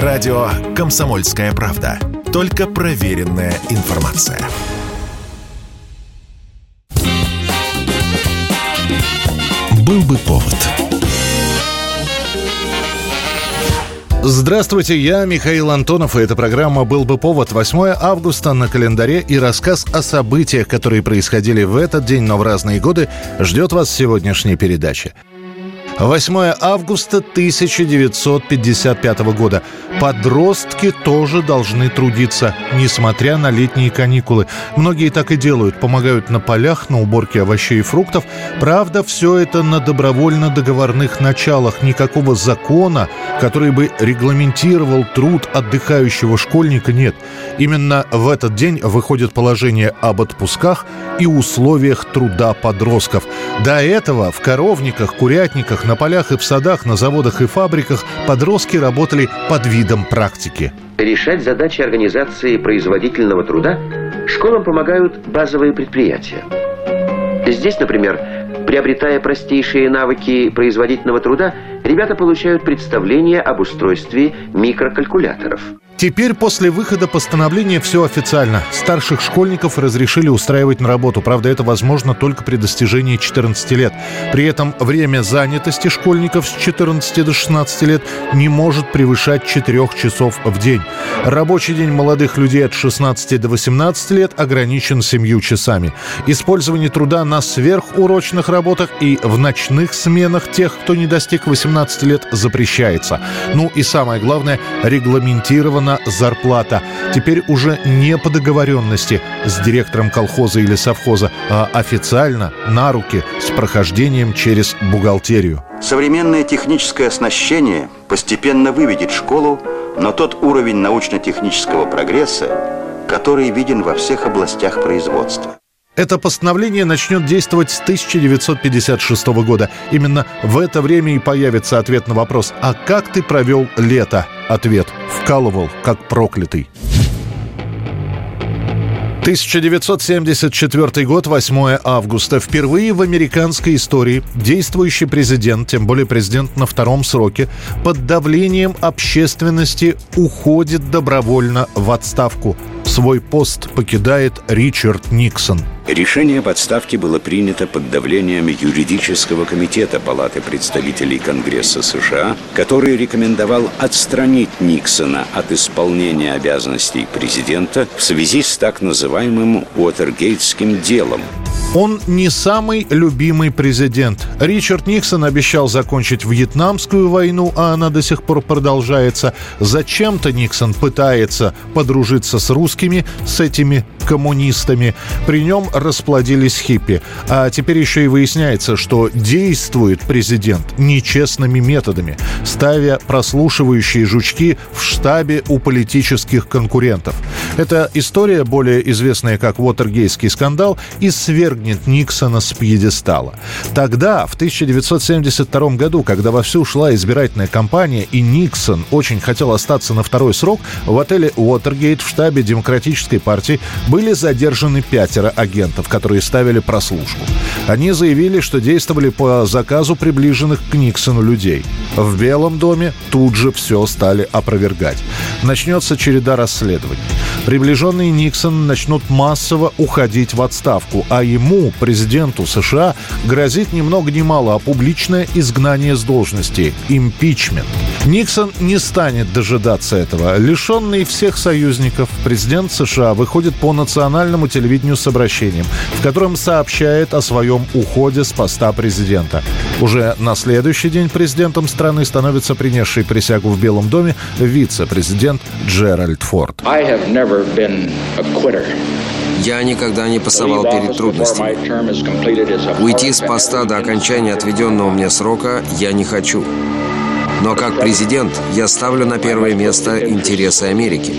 Радио «Комсомольская правда». Только проверенная информация. Был бы повод. Здравствуйте, я Михаил Антонов, и эта программа «Был бы повод» 8 августа на календаре и рассказ о событиях, которые происходили в этот день, но в разные годы, ждет вас в сегодняшней передаче. 8 августа 1955 года. Подростки тоже должны трудиться, несмотря на летние каникулы. Многие так и делают, помогают на полях, на уборке овощей и фруктов. Правда, все это на добровольно-договорных началах. Никакого закона, который бы регламентировал труд отдыхающего школьника, нет. Именно в этот день выходит положение об отпусках и условиях труда подростков. До этого в коровниках, курятниках, на полях и в садах, на заводах и фабриках подростки работали под видом практики. Решать задачи организации производительного труда школам помогают базовые предприятия. Здесь, например, приобретая простейшие навыки производительного труда, ребята получают представление об устройстве микрокалькуляторов – Теперь после выхода постановления все официально. Старших школьников разрешили устраивать на работу. Правда, это возможно только при достижении 14 лет. При этом время занятости школьников с 14 до 16 лет не может превышать 4 часов в день. Рабочий день молодых людей от 16 до 18 лет ограничен 7 часами. Использование труда на сверхурочных работах и в ночных сменах тех, кто не достиг 18 лет, запрещается. Ну и самое главное, регламентировано выплачена зарплата. Теперь уже не по договоренности с директором колхоза или совхоза, а официально, на руки, с прохождением через бухгалтерию. Современное техническое оснащение постепенно выведет школу на тот уровень научно-технического прогресса, который виден во всех областях производства. Это постановление начнет действовать с 1956 года. Именно в это время и появится ответ на вопрос «А как ты провел лето?» Ответ «Вкалывал, как проклятый». 1974 год, 8 августа. Впервые в американской истории действующий президент, тем более президент на втором сроке, под давлением общественности уходит добровольно в отставку. Свой пост покидает Ричард Никсон – Решение об отставке было принято под давлением юридического комитета Палаты представителей Конгресса США, который рекомендовал отстранить Никсона от исполнения обязанностей президента в связи с так называемым Уотергейтским делом – он не самый любимый президент. Ричард Никсон обещал закончить Вьетнамскую войну, а она до сих пор продолжается. Зачем-то Никсон пытается подружиться с русскими, с этими коммунистами. При нем расплодились хиппи. А теперь еще и выясняется, что действует президент нечестными методами, ставя прослушивающие жучки в штабе у политических конкурентов. Эта история, более известная как Уотергейский скандал, и сверг свергнет Никсона с пьедестала. Тогда, в 1972 году, когда вовсю шла избирательная кампания, и Никсон очень хотел остаться на второй срок, в отеле Уотергейт в штабе Демократической партии были задержаны пятеро агентов, которые ставили прослушку. Они заявили, что действовали по заказу приближенных к Никсону людей. В Белом доме тут же все стали опровергать. Начнется череда расследований. Приближенные Никсона начнут массово уходить в отставку, а ему ему, президенту США, грозит ни много ни мало, а публичное изгнание с должности – импичмент. Никсон не станет дожидаться этого. Лишенный всех союзников, президент США выходит по национальному телевидению с обращением, в котором сообщает о своем уходе с поста президента. Уже на следующий день президентом страны становится принесший присягу в Белом доме вице-президент Джеральд Форд. I have never been a quitter. Я никогда не пасовал перед трудностями. Уйти с поста до окончания отведенного мне срока я не хочу. Но как президент я ставлю на первое место интересы Америки.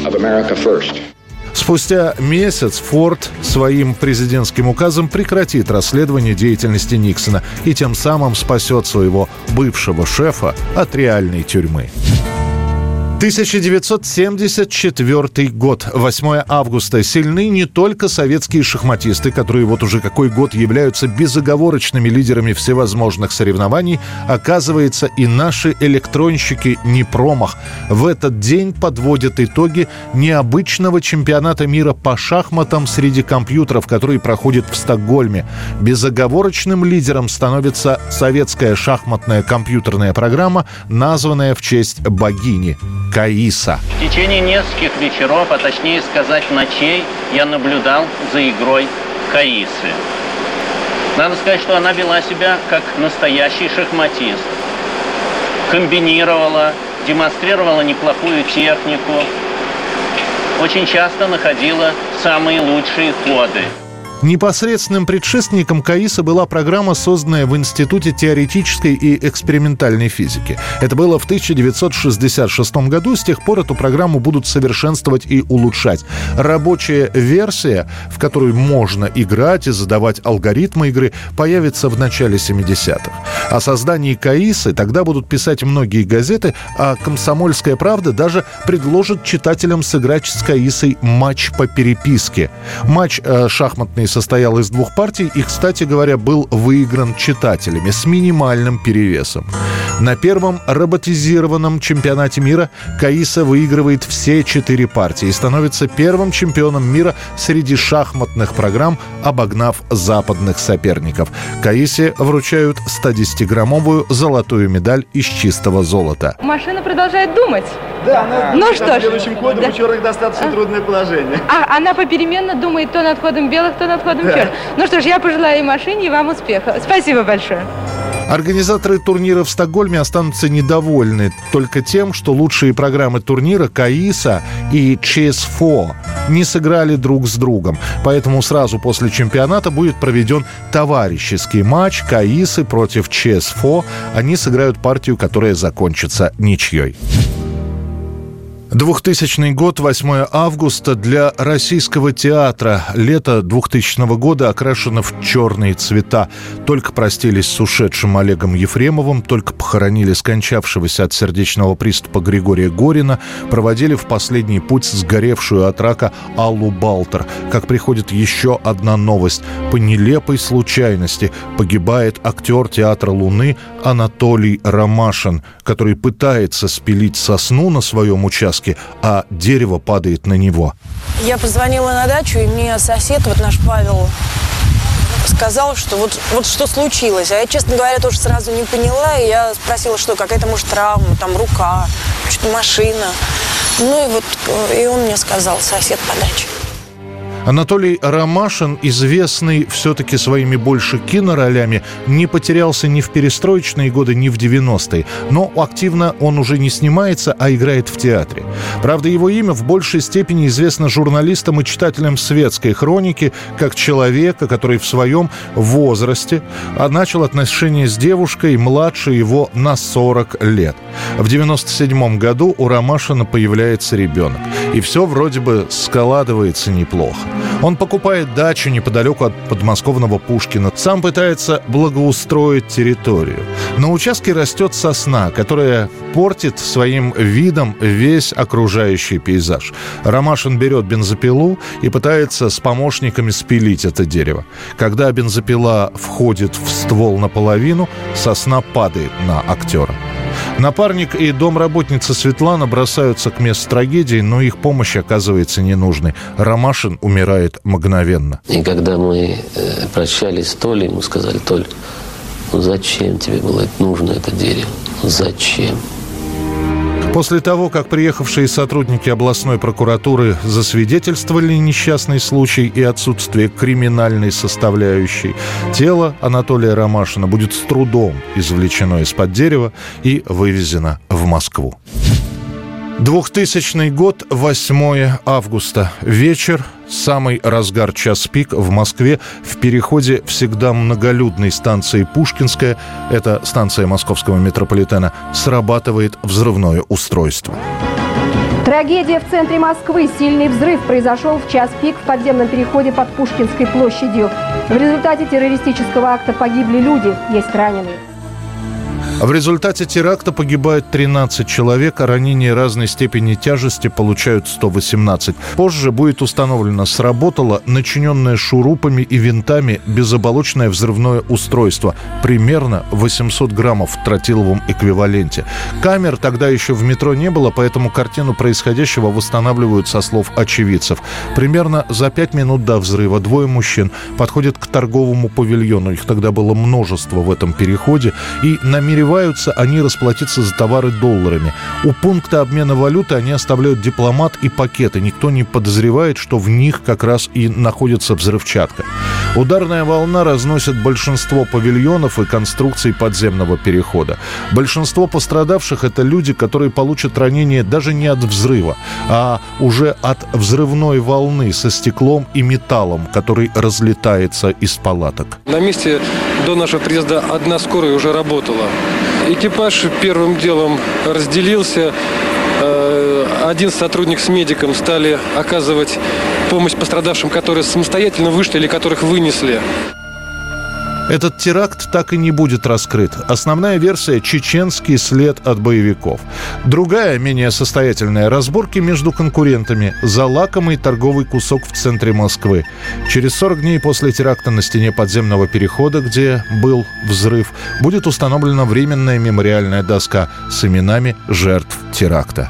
Спустя месяц Форд своим президентским указом прекратит расследование деятельности Никсона и тем самым спасет своего бывшего шефа от реальной тюрьмы. 1974 год, 8 августа. Сильны не только советские шахматисты, которые вот уже какой год являются безоговорочными лидерами всевозможных соревнований, оказывается и наши электронщики не промах. В этот день подводят итоги необычного чемпионата мира по шахматам среди компьютеров, который проходит в Стокгольме. Безоговорочным лидером становится советская шахматная компьютерная программа, названная в честь богини Каиса. В течение нескольких вечеров, а точнее сказать ночей, я наблюдал за игрой Каисы. Надо сказать, что она вела себя как настоящий шахматист. Комбинировала, демонстрировала неплохую технику, очень часто находила самые лучшие ходы. Непосредственным предшественником КАИСа была программа, созданная в Институте теоретической и экспериментальной физики. Это было в 1966 году. С тех пор эту программу будут совершенствовать и улучшать. Рабочая версия, в которую можно играть и задавать алгоритмы игры, появится в начале 70-х. О создании КАИСы тогда будут писать многие газеты, а «Комсомольская правда» даже предложит читателям сыграть с КАИСой матч по переписке. Матч э, шахматный состоял из двух партий и, кстати говоря, был выигран читателями с минимальным перевесом. На первом роботизированном чемпионате мира Каиса выигрывает все четыре партии и становится первым чемпионом мира среди шахматных программ, обогнав западных соперников. Каисе вручают 110-граммовую золотую медаль из чистого золота. Машина продолжает думать. Да, она Ну что ж. следующим ходом Да. у черных достаточно трудное положение. А она попеременно думает то над ходом белых, то над ходом Да. черных. Ну что ж, я пожелаю и машине, и вам успеха. Спасибо большое. Организаторы турнира в Стокгольме останутся недовольны только тем, что лучшие программы турнира Каиса и CS4 не сыграли друг с другом. Поэтому сразу после чемпионата будет проведен товарищеский матч Каисы против CS4. Они сыграют партию, которая закончится ничьей. 2000 год, 8 августа для российского театра. Лето 2000 года окрашено в черные цвета. Только простились с ушедшим Олегом Ефремовым, только похоронили скончавшегося от сердечного приступа Григория Горина, проводили в последний путь сгоревшую от рака Аллу Балтер. Как приходит еще одна новость. По нелепой случайности погибает актер театра «Луны» Анатолий Ромашин, который пытается спилить сосну на своем участке, а дерево падает на него. Я позвонила на дачу, и мне сосед, вот наш Павел, сказал, что вот, вот что случилось. А я, честно говоря, тоже сразу не поняла. И я спросила, что какая-то, может, травма, там, рука, что-то машина. Ну и вот, э, и он мне сказал, сосед по даче. Анатолий Ромашин, известный все-таки своими больше киноролями, не потерялся ни в перестроечные годы, ни в 90-е. Но активно он уже не снимается, а играет в театре. Правда, его имя в большей степени известно журналистам и читателям светской хроники, как человека, который в своем возрасте а, начал отношения с девушкой младше его на 40 лет. В 97 году у Ромашина появляется ребенок. И все вроде бы складывается неплохо. Он покупает дачу неподалеку от подмосковного Пушкина. Сам пытается благоустроить территорию. На участке растет сосна, которая портит своим видом весь окружающий пейзаж. Ромашин берет бензопилу и пытается с помощниками спилить это дерево. Когда бензопила входит в ствол наполовину, сосна падает на актера. Напарник и домработница Светлана бросаются к месту трагедии, но их помощь оказывается ненужной. Ромашин умирает мгновенно. И когда мы э, прощались с Толей, ему сказали, Толь, ну зачем тебе было нужно это дерево? Зачем? После того, как приехавшие сотрудники областной прокуратуры засвидетельствовали несчастный случай и отсутствие криминальной составляющей, тело Анатолия Ромашина будет с трудом извлечено из-под дерева и вывезено в Москву. 2000 год, 8 августа. Вечер, самый разгар час пик в Москве в переходе всегда многолюдной станции Пушкинская, это станция московского метрополитена, срабатывает взрывное устройство. Трагедия в центре Москвы. Сильный взрыв произошел в час пик в подземном переходе под Пушкинской площадью. В результате террористического акта погибли люди, есть раненые. В результате теракта погибает 13 человек, а ранения разной степени тяжести получают 118. Позже будет установлено, сработало начиненное шурупами и винтами безоболочное взрывное устройство, примерно 800 граммов в тротиловом эквиваленте. Камер тогда еще в метро не было, поэтому картину происходящего восстанавливают со слов очевидцев. Примерно за 5 минут до взрыва двое мужчин подходят к торговому павильону. Их тогда было множество в этом переходе. И намереваются они расплатиться за товары долларами. У пункта обмена валюты они оставляют дипломат и пакеты. Никто не подозревает, что в них как раз и находится взрывчатка. Ударная волна разносит большинство павильонов и конструкций подземного перехода. Большинство пострадавших – это люди, которые получат ранения даже не от взрыва, а уже от взрывной волны со стеклом и металлом, который разлетается из палаток. На месте до нашего приезда одна скорая уже работала. Экипаж первым делом разделился. Один сотрудник с медиком стали оказывать помощь пострадавшим, которые самостоятельно вышли или которых вынесли. Этот теракт так и не будет раскрыт. Основная версия – чеченский след от боевиков. Другая, менее состоятельная – разборки между конкурентами за лакомый торговый кусок в центре Москвы. Через 40 дней после теракта на стене подземного перехода, где был взрыв, будет установлена временная мемориальная доска с именами жертв теракта.